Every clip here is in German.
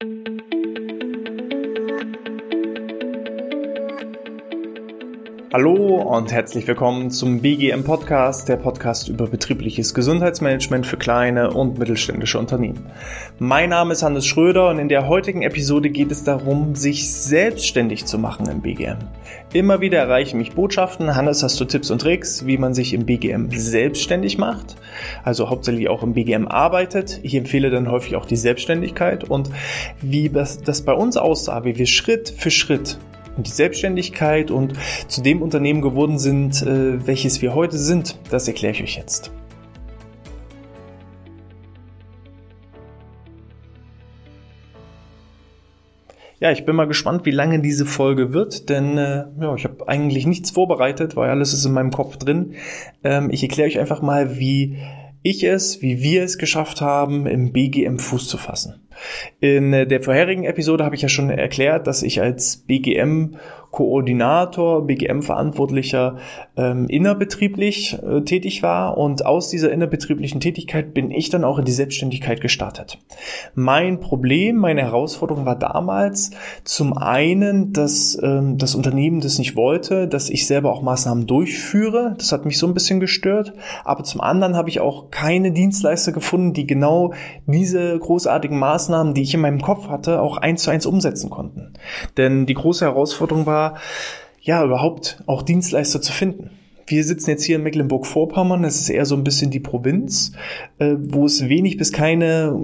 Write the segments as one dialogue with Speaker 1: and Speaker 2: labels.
Speaker 1: thank you Hallo und herzlich willkommen zum BGM Podcast, der Podcast über betriebliches Gesundheitsmanagement für kleine und mittelständische Unternehmen. Mein Name ist Hannes Schröder und in der heutigen Episode geht es darum, sich selbstständig zu machen im BGM. Immer wieder erreichen mich Botschaften. Hannes, hast du Tipps und Tricks, wie man sich im BGM selbstständig macht? Also hauptsächlich auch im BGM arbeitet. Ich empfehle dann häufig auch die Selbstständigkeit und wie das, das bei uns aussah, wie wir Schritt für Schritt die Selbstständigkeit und zu dem Unternehmen geworden sind, äh, welches wir heute sind, das erkläre ich euch jetzt. Ja, ich bin mal gespannt, wie lange diese Folge wird, denn äh, ja, ich habe eigentlich nichts vorbereitet, weil alles ist in meinem Kopf drin. Ähm, ich erkläre euch einfach mal, wie ich es, wie wir es geschafft haben, im BGM Fuß zu fassen. In äh, der vorherigen Episode habe ich ja schon erklärt, dass ich als BGM Koordinator, BGM-Verantwortlicher ähm, innerbetrieblich äh, tätig war und aus dieser innerbetrieblichen Tätigkeit bin ich dann auch in die Selbstständigkeit gestartet. Mein Problem, meine Herausforderung war damals zum einen, dass ähm, das Unternehmen das nicht wollte, dass ich selber auch Maßnahmen durchführe. Das hat mich so ein bisschen gestört. Aber zum anderen habe ich auch keine Dienstleister gefunden, die genau diese großartigen Maßnahmen, die ich in meinem Kopf hatte, auch eins zu eins umsetzen konnten. Denn die große Herausforderung war, ja, überhaupt auch Dienstleister zu finden. Wir sitzen jetzt hier in Mecklenburg-Vorpommern, das ist eher so ein bisschen die Provinz, äh, wo es wenig bis keine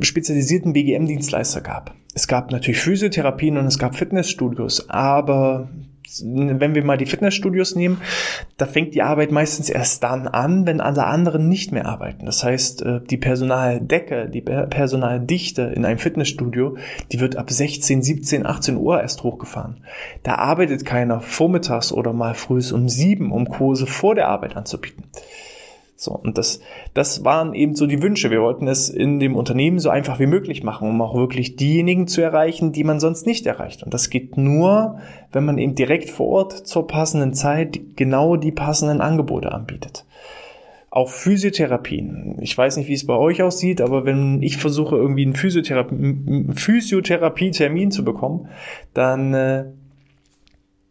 Speaker 1: äh, spezialisierten BGM-Dienstleister gab. Es gab natürlich Physiotherapien und es gab Fitnessstudios, aber wenn wir mal die Fitnessstudios nehmen, da fängt die Arbeit meistens erst dann an, wenn alle anderen nicht mehr arbeiten. Das heißt, äh, die Personaldecke, die Personaldichte in einem Fitnessstudio, die wird ab 16, 17, 18 Uhr erst hochgefahren. Da arbeitet keiner vormittags oder mal früh um sieben, um Kurse vor der Arbeit anzubieten. So, und das, das waren eben so die Wünsche. Wir wollten es in dem Unternehmen so einfach wie möglich machen, um auch wirklich diejenigen zu erreichen, die man sonst nicht erreicht. Und das geht nur, wenn man eben direkt vor Ort zur passenden Zeit genau die passenden Angebote anbietet. Auch Physiotherapien. Ich weiß nicht, wie es bei euch aussieht, aber wenn ich versuche, irgendwie einen Physiotherapie, Physiotherapie-Termin zu bekommen, dann äh,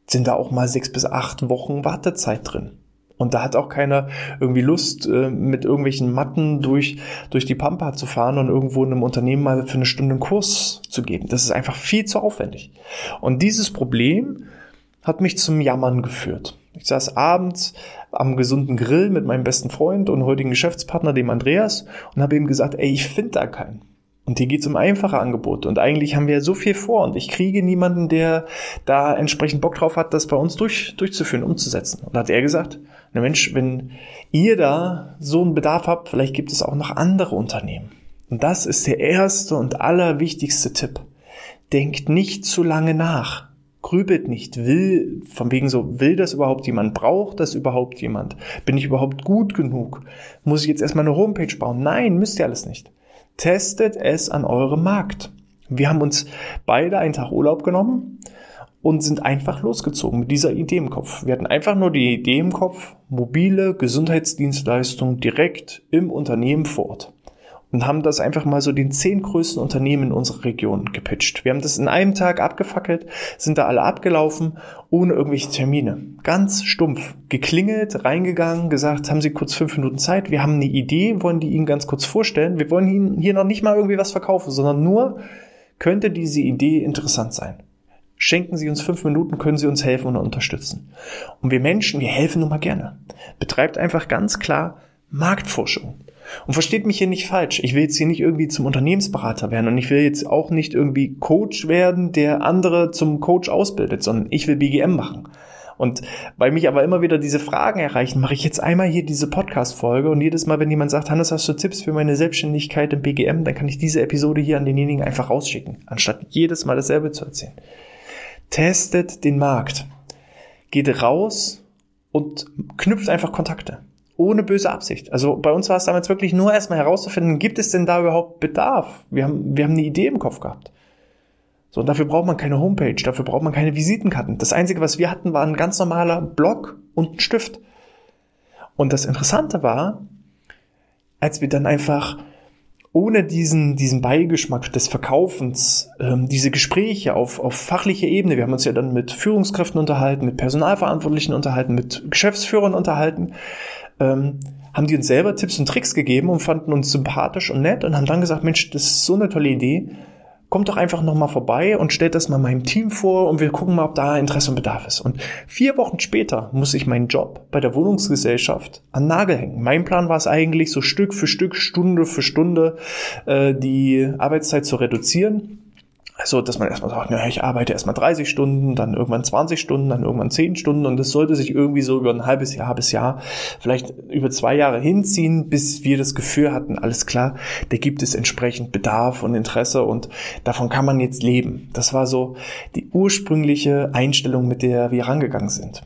Speaker 1: sind da auch mal sechs bis acht Wochen Wartezeit drin. Und da hat auch keiner irgendwie Lust, äh, mit irgendwelchen Matten durch, durch die Pampa zu fahren und irgendwo in einem Unternehmen mal für eine Stunde einen Kurs zu geben. Das ist einfach viel zu aufwendig. Und dieses Problem hat mich zum Jammern geführt. Ich saß abends am gesunden Grill mit meinem besten Freund und heutigen Geschäftspartner, dem Andreas, und habe ihm gesagt, ey, ich finde da keinen. Und hier geht es um einfache Angebote. Und eigentlich haben wir so viel vor. Und ich kriege niemanden, der da entsprechend Bock drauf hat, das bei uns durch, durchzuführen, umzusetzen. Und hat er gesagt, na Mensch, wenn ihr da so einen Bedarf habt, vielleicht gibt es auch noch andere Unternehmen. Und das ist der erste und allerwichtigste Tipp. Denkt nicht zu lange nach. Grübelt nicht. Will, von wegen so, will das überhaupt jemand? Braucht das überhaupt jemand? Bin ich überhaupt gut genug? Muss ich jetzt erstmal eine Homepage bauen? Nein, müsst ihr alles nicht. Testet es an eurem Markt. Wir haben uns beide einen Tag Urlaub genommen und sind einfach losgezogen mit dieser Idee im Kopf. Wir hatten einfach nur die Idee im Kopf, mobile Gesundheitsdienstleistungen direkt im Unternehmen vor Ort. Und haben das einfach mal so den zehn größten Unternehmen in unserer Region gepitcht. Wir haben das in einem Tag abgefackelt, sind da alle abgelaufen, ohne irgendwelche Termine. Ganz stumpf. Geklingelt, reingegangen, gesagt, haben Sie kurz fünf Minuten Zeit? Wir haben eine Idee, wollen die Ihnen ganz kurz vorstellen. Wir wollen Ihnen hier noch nicht mal irgendwie was verkaufen, sondern nur, könnte diese Idee interessant sein. Schenken Sie uns fünf Minuten, können Sie uns helfen und unterstützen. Und wir Menschen, wir helfen nun mal gerne. Betreibt einfach ganz klar Marktforschung. Und versteht mich hier nicht falsch. Ich will jetzt hier nicht irgendwie zum Unternehmensberater werden und ich will jetzt auch nicht irgendwie Coach werden, der andere zum Coach ausbildet, sondern ich will BGM machen. Und weil mich aber immer wieder diese Fragen erreichen, mache ich jetzt einmal hier diese Podcast-Folge und jedes Mal, wenn jemand sagt, Hannes, hast du Tipps für meine Selbstständigkeit im BGM, dann kann ich diese Episode hier an denjenigen einfach rausschicken, anstatt jedes Mal dasselbe zu erzählen. Testet den Markt. Geht raus und knüpft einfach Kontakte. Ohne böse Absicht. Also bei uns war es damals wirklich nur erstmal herauszufinden, gibt es denn da überhaupt Bedarf? Wir haben, wir haben eine Idee im Kopf gehabt. So, und dafür braucht man keine Homepage, dafür braucht man keine Visitenkarten. Das Einzige, was wir hatten, war ein ganz normaler Block und ein Stift. Und das Interessante war, als wir dann einfach ohne diesen, diesen Beigeschmack des Verkaufens, ähm, diese Gespräche auf, auf fachlicher Ebene, wir haben uns ja dann mit Führungskräften unterhalten, mit Personalverantwortlichen unterhalten, mit Geschäftsführern unterhalten, ähm, haben die uns selber Tipps und Tricks gegeben und fanden uns sympathisch und nett und haben dann gesagt, Mensch, das ist so eine tolle Idee, kommt doch einfach nochmal vorbei und stellt das mal meinem Team vor und wir gucken mal, ob da Interesse und Bedarf ist. Und vier Wochen später muss ich meinen Job bei der Wohnungsgesellschaft an Nagel hängen. Mein Plan war es eigentlich, so Stück für Stück, Stunde für Stunde äh, die Arbeitszeit zu reduzieren also, dass man erstmal sagt, naja, ich arbeite erstmal 30 Stunden, dann irgendwann 20 Stunden, dann irgendwann 10 Stunden und das sollte sich irgendwie so über ein halbes Jahr, halbes Jahr, vielleicht über zwei Jahre hinziehen, bis wir das Gefühl hatten, alles klar, da gibt es entsprechend Bedarf und Interesse und davon kann man jetzt leben. Das war so die ursprüngliche Einstellung, mit der wir rangegangen sind.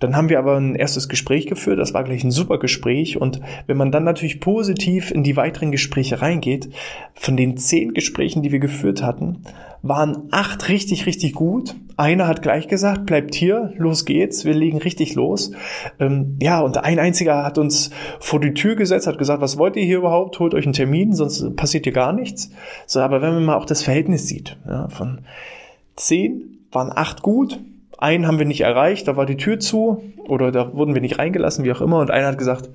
Speaker 1: Dann haben wir aber ein erstes Gespräch geführt, das war gleich ein super Gespräch und wenn man dann natürlich positiv in die weiteren Gespräche reingeht, von den zehn Gesprächen, die wir geführt hatten, waren acht richtig, richtig gut. Einer hat gleich gesagt, bleibt hier, los geht's, wir legen richtig los. Ähm, ja, und ein einziger hat uns vor die Tür gesetzt, hat gesagt, was wollt ihr hier überhaupt? Holt euch einen Termin, sonst passiert hier gar nichts. So, aber wenn man mal auch das Verhältnis sieht, ja, von zehn waren acht gut, einen haben wir nicht erreicht, da war die Tür zu oder da wurden wir nicht reingelassen, wie auch immer. Und einer hat gesagt,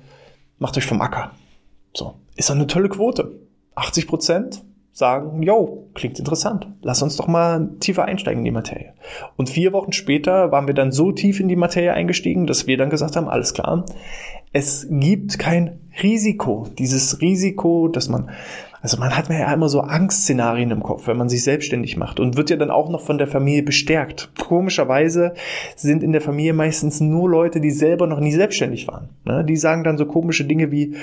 Speaker 1: macht euch vom Acker. So, ist doch eine tolle Quote. 80 Prozent sagen, yo, klingt interessant. Lass uns doch mal tiefer einsteigen in die Materie. Und vier Wochen später waren wir dann so tief in die Materie eingestiegen, dass wir dann gesagt haben, alles klar, es gibt kein Risiko. Dieses Risiko, dass man also man hat ja immer so Angstszenarien im Kopf, wenn man sich selbstständig macht und wird ja dann auch noch von der Familie bestärkt. Komischerweise sind in der Familie meistens nur Leute, die selber noch nie selbstständig waren. Ne? Die sagen dann so komische Dinge wie,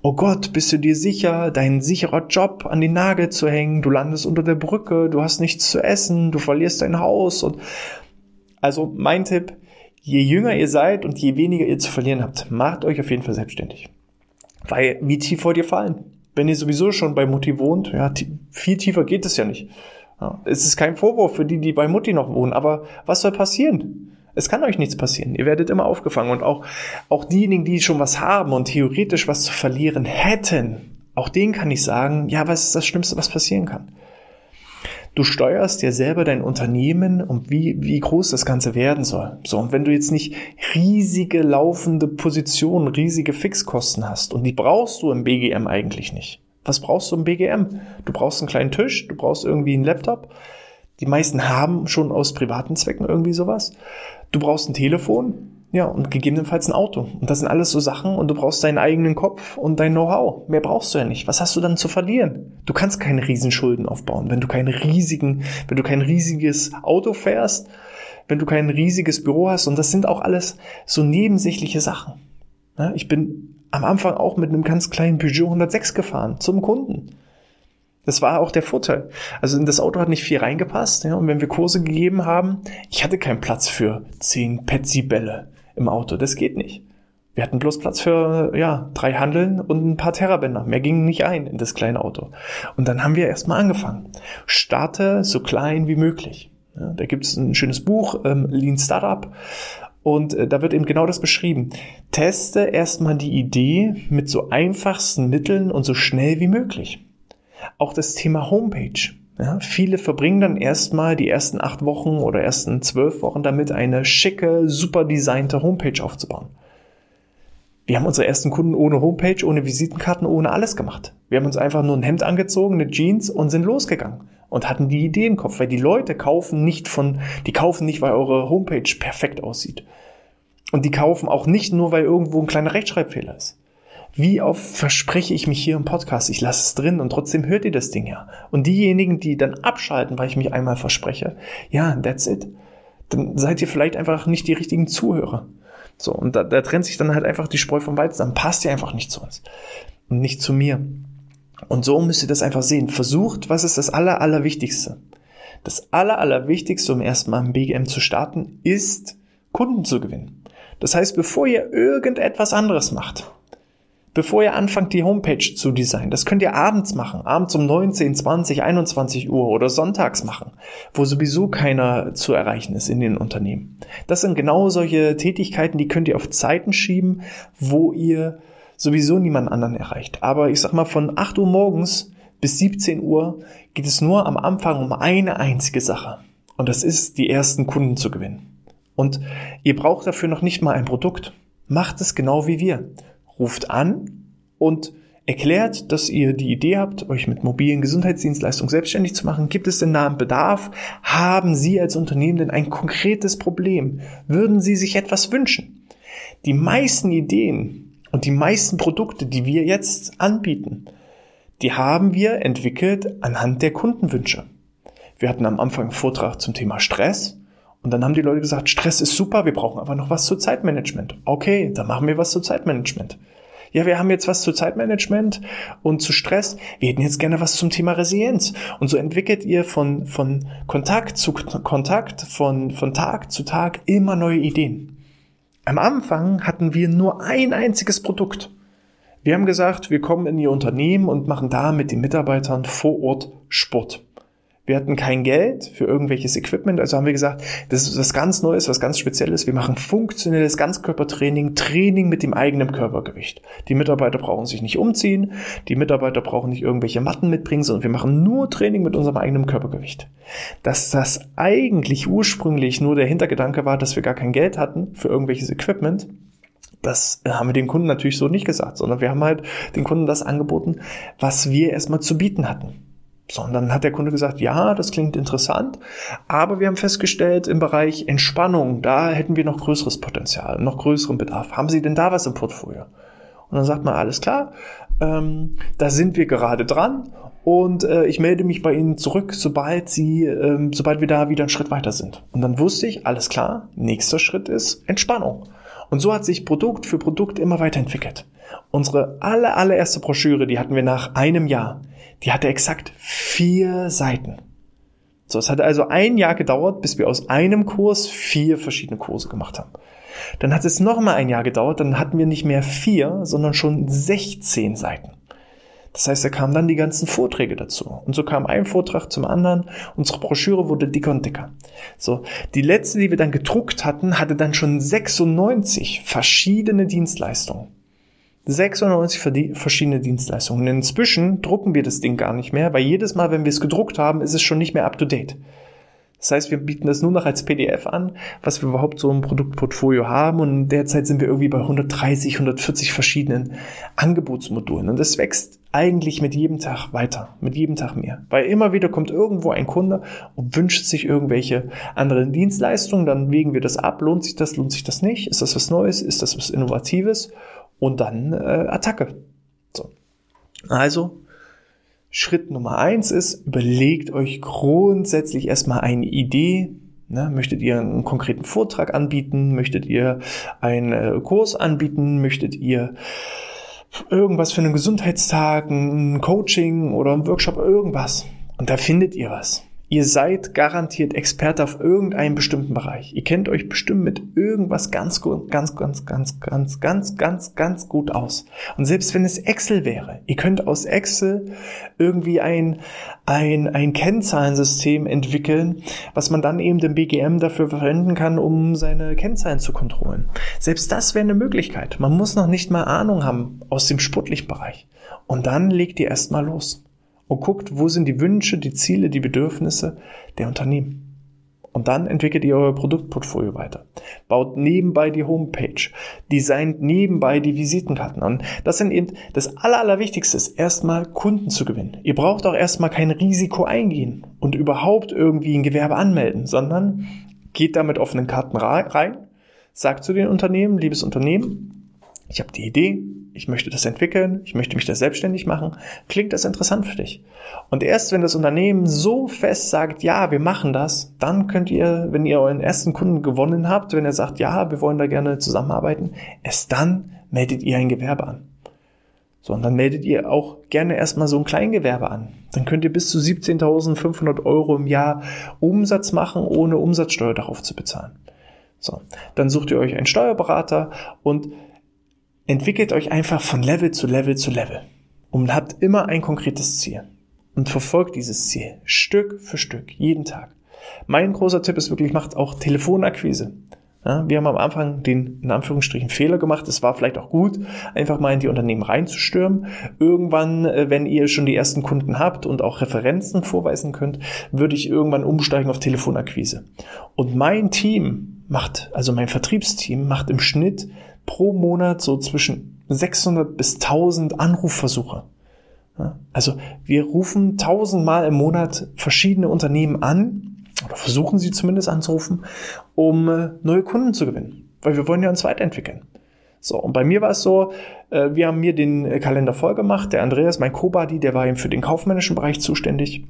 Speaker 1: oh Gott, bist du dir sicher, dein sicherer Job an den Nagel zu hängen, du landest unter der Brücke, du hast nichts zu essen, du verlierst dein Haus und also mein Tipp, je jünger ihr seid und je weniger ihr zu verlieren habt, macht euch auf jeden Fall selbstständig. Weil wie tief wollt ihr fallen? Wenn ihr sowieso schon bei Mutti wohnt, ja, viel tiefer geht es ja nicht. Ja, es ist kein Vorwurf für die, die bei Mutti noch wohnen, aber was soll passieren? Es kann euch nichts passieren. Ihr werdet immer aufgefangen und auch, auch diejenigen, die schon was haben und theoretisch was zu verlieren hätten, auch denen kann ich sagen, ja, was ist das Schlimmste, was passieren kann? Du steuerst ja selber dein Unternehmen und wie, wie groß das Ganze werden soll. So, und wenn du jetzt nicht riesige laufende Positionen, riesige Fixkosten hast, und die brauchst du im BGM eigentlich nicht. Was brauchst du im BGM? Du brauchst einen kleinen Tisch, du brauchst irgendwie einen Laptop. Die meisten haben schon aus privaten Zwecken irgendwie sowas. Du brauchst ein Telefon, ja, und gegebenenfalls ein Auto. Und das sind alles so Sachen und du brauchst deinen eigenen Kopf und dein Know-how. Mehr brauchst du ja nicht. Was hast du dann zu verlieren? Du kannst keine Riesenschulden aufbauen, wenn du keine riesigen, wenn du kein riesiges Auto fährst, wenn du kein riesiges Büro hast. Und das sind auch alles so nebensächliche Sachen. Ich bin am Anfang auch mit einem ganz kleinen Peugeot 106 gefahren zum Kunden. Das war auch der Vorteil. Also in das Auto hat nicht viel reingepasst. Ja, und wenn wir Kurse gegeben haben, ich hatte keinen Platz für zehn Petsy-Bälle im Auto. Das geht nicht. Wir hatten bloß Platz für ja, drei Handeln und ein paar Terrabänder. Mehr ging nicht ein in das kleine Auto. Und dann haben wir erstmal angefangen. Starte so klein wie möglich. Ja, da gibt es ein schönes Buch, ähm, Lean Startup. Und äh, da wird eben genau das beschrieben. Teste erstmal die Idee mit so einfachsten Mitteln und so schnell wie möglich. Auch das Thema Homepage. Ja, viele verbringen dann erstmal die ersten acht Wochen oder ersten zwölf Wochen damit, eine schicke, super designte Homepage aufzubauen. Wir haben unsere ersten Kunden ohne Homepage, ohne Visitenkarten, ohne alles gemacht. Wir haben uns einfach nur ein Hemd angezogen, eine Jeans und sind losgegangen und hatten die Idee im Kopf, weil die Leute kaufen nicht von, die kaufen nicht, weil eure Homepage perfekt aussieht. Und die kaufen auch nicht nur, weil irgendwo ein kleiner Rechtschreibfehler ist. Wie oft verspreche ich mich hier im Podcast, ich lasse es drin und trotzdem hört ihr das Ding ja. Und diejenigen, die dann abschalten, weil ich mich einmal verspreche, ja, that's it. Dann seid ihr vielleicht einfach nicht die richtigen Zuhörer. So, und da, da trennt sich dann halt einfach die Spreu vom Weizen. Dann passt ihr einfach nicht zu uns. Und nicht zu mir. Und so müsst ihr das einfach sehen. Versucht, was ist das Aller, Allerwichtigste? Das Aller, Allerwichtigste, um erstmal im BGM zu starten, ist, Kunden zu gewinnen. Das heißt, bevor ihr irgendetwas anderes macht, bevor ihr anfangt, die Homepage zu designen. Das könnt ihr abends machen, abends um 19, 20, 21 Uhr oder sonntags machen, wo sowieso keiner zu erreichen ist in den Unternehmen. Das sind genau solche Tätigkeiten, die könnt ihr auf Zeiten schieben, wo ihr sowieso niemand anderen erreicht. Aber ich sag mal, von 8 Uhr morgens bis 17 Uhr geht es nur am Anfang um eine einzige Sache. Und das ist, die ersten Kunden zu gewinnen. Und ihr braucht dafür noch nicht mal ein Produkt. Macht es genau wie wir. Ruft an und erklärt, dass ihr die Idee habt, euch mit mobilen Gesundheitsdienstleistungen selbstständig zu machen. Gibt es denn da einen Bedarf? Haben Sie als Unternehmen denn ein konkretes Problem? Würden Sie sich etwas wünschen? Die meisten Ideen und die meisten Produkte, die wir jetzt anbieten, die haben wir entwickelt anhand der Kundenwünsche. Wir hatten am Anfang einen Vortrag zum Thema Stress und dann haben die Leute gesagt, Stress ist super, wir brauchen aber noch was zu Zeitmanagement. Okay, dann machen wir was zu Zeitmanagement ja, wir haben jetzt was zu Zeitmanagement und zu Stress. Wir hätten jetzt gerne was zum Thema Resilienz. Und so entwickelt ihr von, von Kontakt zu Kontakt, von, von Tag zu Tag immer neue Ideen. Am Anfang hatten wir nur ein einziges Produkt. Wir haben gesagt, wir kommen in Ihr Unternehmen und machen da mit den Mitarbeitern vor Ort Sport. Wir hatten kein Geld für irgendwelches Equipment, also haben wir gesagt, das ist was ganz Neues, was ganz Spezielles. Wir machen funktionelles Ganzkörpertraining, Training mit dem eigenen Körpergewicht. Die Mitarbeiter brauchen sich nicht umziehen, die Mitarbeiter brauchen nicht irgendwelche Matten mitbringen, sondern wir machen nur Training mit unserem eigenen Körpergewicht. Dass das eigentlich ursprünglich nur der Hintergedanke war, dass wir gar kein Geld hatten für irgendwelches Equipment, das haben wir den Kunden natürlich so nicht gesagt, sondern wir haben halt den Kunden das angeboten, was wir erstmal zu bieten hatten. Sondern hat der Kunde gesagt, ja, das klingt interessant, aber wir haben festgestellt, im Bereich Entspannung, da hätten wir noch größeres Potenzial, noch größeren Bedarf. Haben Sie denn da was im Portfolio? Und dann sagt man, alles klar, ähm, da sind wir gerade dran und äh, ich melde mich bei Ihnen zurück, sobald Sie, ähm, sobald wir da wieder einen Schritt weiter sind. Und dann wusste ich, alles klar, nächster Schritt ist Entspannung. Und so hat sich Produkt für Produkt immer weiterentwickelt. Unsere aller, allererste Broschüre, die hatten wir nach einem Jahr die hatte exakt vier Seiten. So, es hatte also ein Jahr gedauert, bis wir aus einem Kurs vier verschiedene Kurse gemacht haben. Dann hat es noch mal ein Jahr gedauert, dann hatten wir nicht mehr vier, sondern schon 16 Seiten. Das heißt, da kamen dann die ganzen Vorträge dazu. Und so kam ein Vortrag zum anderen. Unsere Broschüre wurde dicker und dicker. So, die letzte, die wir dann gedruckt hatten, hatte dann schon 96 verschiedene Dienstleistungen. 96 verschiedene Dienstleistungen. Und inzwischen drucken wir das Ding gar nicht mehr, weil jedes Mal, wenn wir es gedruckt haben, ist es schon nicht mehr up to date. Das heißt, wir bieten das nur noch als PDF an, was wir überhaupt so im Produktportfolio haben. Und derzeit sind wir irgendwie bei 130, 140 verschiedenen Angebotsmodulen. Und das wächst eigentlich mit jedem Tag weiter, mit jedem Tag mehr. Weil immer wieder kommt irgendwo ein Kunde und wünscht sich irgendwelche anderen Dienstleistungen. Dann wägen wir das ab. Lohnt sich das, lohnt sich das nicht? Ist das was Neues? Ist das was Innovatives? und dann äh, Attacke. So. Also, Schritt Nummer eins ist, überlegt euch grundsätzlich erstmal eine Idee. Ne? Möchtet ihr einen konkreten Vortrag anbieten? Möchtet ihr einen äh, Kurs anbieten? Möchtet ihr irgendwas für einen Gesundheitstag, ein Coaching oder ein Workshop, irgendwas? Und da findet ihr was. Ihr seid garantiert Experte auf irgendeinem bestimmten Bereich. Ihr kennt euch bestimmt mit irgendwas ganz, ganz, ganz, ganz, ganz, ganz, ganz, ganz gut aus. Und selbst wenn es Excel wäre, ihr könnt aus Excel irgendwie ein, ein, ein Kennzahlensystem entwickeln, was man dann eben dem BGM dafür verwenden kann, um seine Kennzahlen zu kontrollieren. Selbst das wäre eine Möglichkeit. Man muss noch nicht mal Ahnung haben aus dem sportlichen Bereich. Und dann legt ihr erstmal los und guckt, wo sind die Wünsche, die Ziele, die Bedürfnisse der Unternehmen. Und dann entwickelt ihr euer Produktportfolio weiter. Baut nebenbei die Homepage. Designt nebenbei die Visitenkarten an. Das sind eben das Aller, Allerwichtigste erstmal Kunden zu gewinnen. Ihr braucht auch erstmal kein Risiko eingehen und überhaupt irgendwie ein Gewerbe anmelden, sondern geht da mit offenen Karten rein, sagt zu den Unternehmen, liebes Unternehmen, ich habe die Idee, ich möchte das entwickeln, ich möchte mich da selbstständig machen, klingt das interessant für dich. Und erst wenn das Unternehmen so fest sagt, ja, wir machen das, dann könnt ihr, wenn ihr euren ersten Kunden gewonnen habt, wenn er sagt, ja, wir wollen da gerne zusammenarbeiten, erst dann meldet ihr ein Gewerbe an. So, und dann meldet ihr auch gerne erstmal so ein Kleingewerbe an. Dann könnt ihr bis zu 17.500 Euro im Jahr Umsatz machen, ohne Umsatzsteuer darauf zu bezahlen. So, dann sucht ihr euch einen Steuerberater und entwickelt euch einfach von Level zu Level zu Level und habt immer ein konkretes Ziel und verfolgt dieses Ziel Stück für Stück, jeden Tag. Mein großer Tipp ist wirklich, macht auch Telefonakquise. Ja, wir haben am Anfang den, in Anführungsstrichen, Fehler gemacht. Es war vielleicht auch gut, einfach mal in die Unternehmen reinzustürmen. Irgendwann, äh, wenn ihr schon die ersten Kunden habt und auch Referenzen vorweisen könnt, würde ich irgendwann umsteigen auf Telefonakquise. Und mein Team macht, also mein Vertriebsteam macht im Schnitt pro Monat so zwischen 600 bis 1000 Anrufversuche. Also wir rufen tausendmal im Monat verschiedene Unternehmen an, oder versuchen sie zumindest anzurufen, um äh, neue Kunden zu gewinnen. Weil wir wollen ja uns weiterentwickeln. So, und bei mir war es so, äh, wir haben mir den äh, Kalender voll gemacht. Der Andreas, mein Co-Buddy, der war eben für den kaufmännischen Bereich zuständig,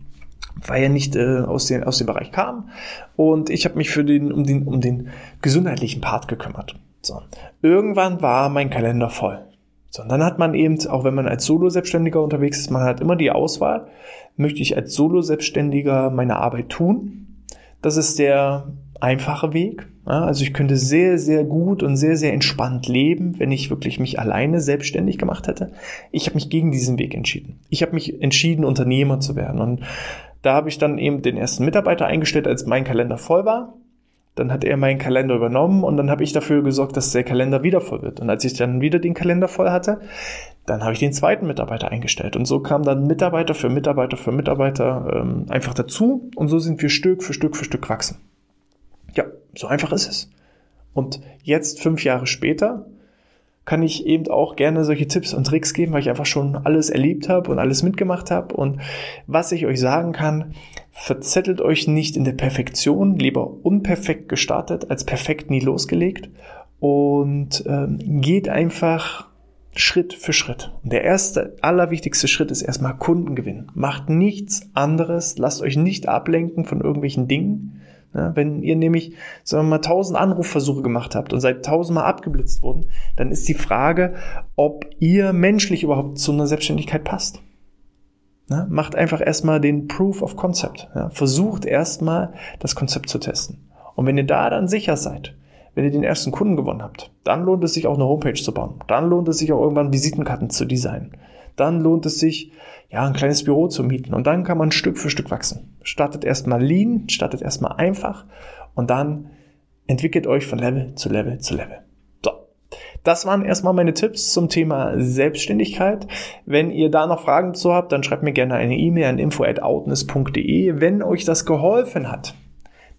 Speaker 1: weil er nicht aus, den, aus dem Bereich kam. Und ich habe mich für den, um, den, um den gesundheitlichen Part gekümmert. So. Irgendwann war mein Kalender voll. So, und dann hat man eben, auch wenn man als Solo-Selbstständiger unterwegs ist, man hat immer die Auswahl, möchte ich als Solo-Selbstständiger meine Arbeit tun das ist der einfache Weg. Also ich könnte sehr, sehr gut und sehr, sehr entspannt leben, wenn ich wirklich mich alleine selbstständig gemacht hätte. Ich habe mich gegen diesen Weg entschieden. Ich habe mich entschieden, Unternehmer zu werden. Und da habe ich dann eben den ersten Mitarbeiter eingestellt, als mein Kalender voll war. Dann hat er meinen Kalender übernommen und dann habe ich dafür gesorgt, dass der Kalender wieder voll wird. Und als ich dann wieder den Kalender voll hatte, dann habe ich den zweiten Mitarbeiter eingestellt. Und so kam dann Mitarbeiter für Mitarbeiter für Mitarbeiter ähm, einfach dazu. Und so sind wir Stück für Stück für Stück gewachsen. Ja, so einfach ist es. Und jetzt, fünf Jahre später, kann ich eben auch gerne solche Tipps und Tricks geben, weil ich einfach schon alles erlebt habe und alles mitgemacht habe. Und was ich euch sagen kann, verzettelt euch nicht in der Perfektion, lieber unperfekt gestartet als perfekt nie losgelegt und ähm, geht einfach Schritt für Schritt. Und der erste, allerwichtigste Schritt ist erstmal Kundengewinn. Macht nichts anderes, lasst euch nicht ablenken von irgendwelchen Dingen. Ja, wenn ihr nämlich, sagen wir mal, tausend Anrufversuche gemacht habt und seid tausendmal abgeblitzt worden, dann ist die Frage, ob ihr menschlich überhaupt zu einer Selbstständigkeit passt. Ja, macht einfach erstmal den Proof of Concept. Ja, versucht erstmal das Konzept zu testen. Und wenn ihr da dann sicher seid, wenn ihr den ersten Kunden gewonnen habt, dann lohnt es sich auch eine Homepage zu bauen. Dann lohnt es sich auch irgendwann Visitenkarten zu designen. Dann lohnt es sich, ja, ein kleines Büro zu mieten. Und dann kann man Stück für Stück wachsen. Startet erstmal lean, startet erstmal einfach und dann entwickelt euch von Level zu Level zu Level. So. Das waren erstmal meine Tipps zum Thema Selbstständigkeit. Wenn ihr da noch Fragen zu habt, dann schreibt mir gerne eine E-Mail an info@outness.de. Wenn euch das geholfen hat,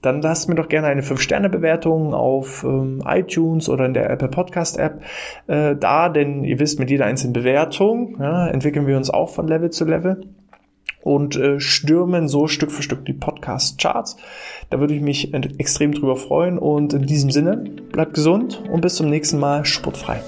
Speaker 1: dann lasst mir doch gerne eine 5-Sterne-Bewertung auf ähm, iTunes oder in der Apple Podcast-App äh, da, denn ihr wisst, mit jeder einzelnen Bewertung ja, entwickeln wir uns auch von Level zu Level und äh, stürmen so Stück für Stück die Podcast-Charts. Da würde ich mich extrem drüber freuen und in diesem Sinne, bleibt gesund und bis zum nächsten Mal sportfrei.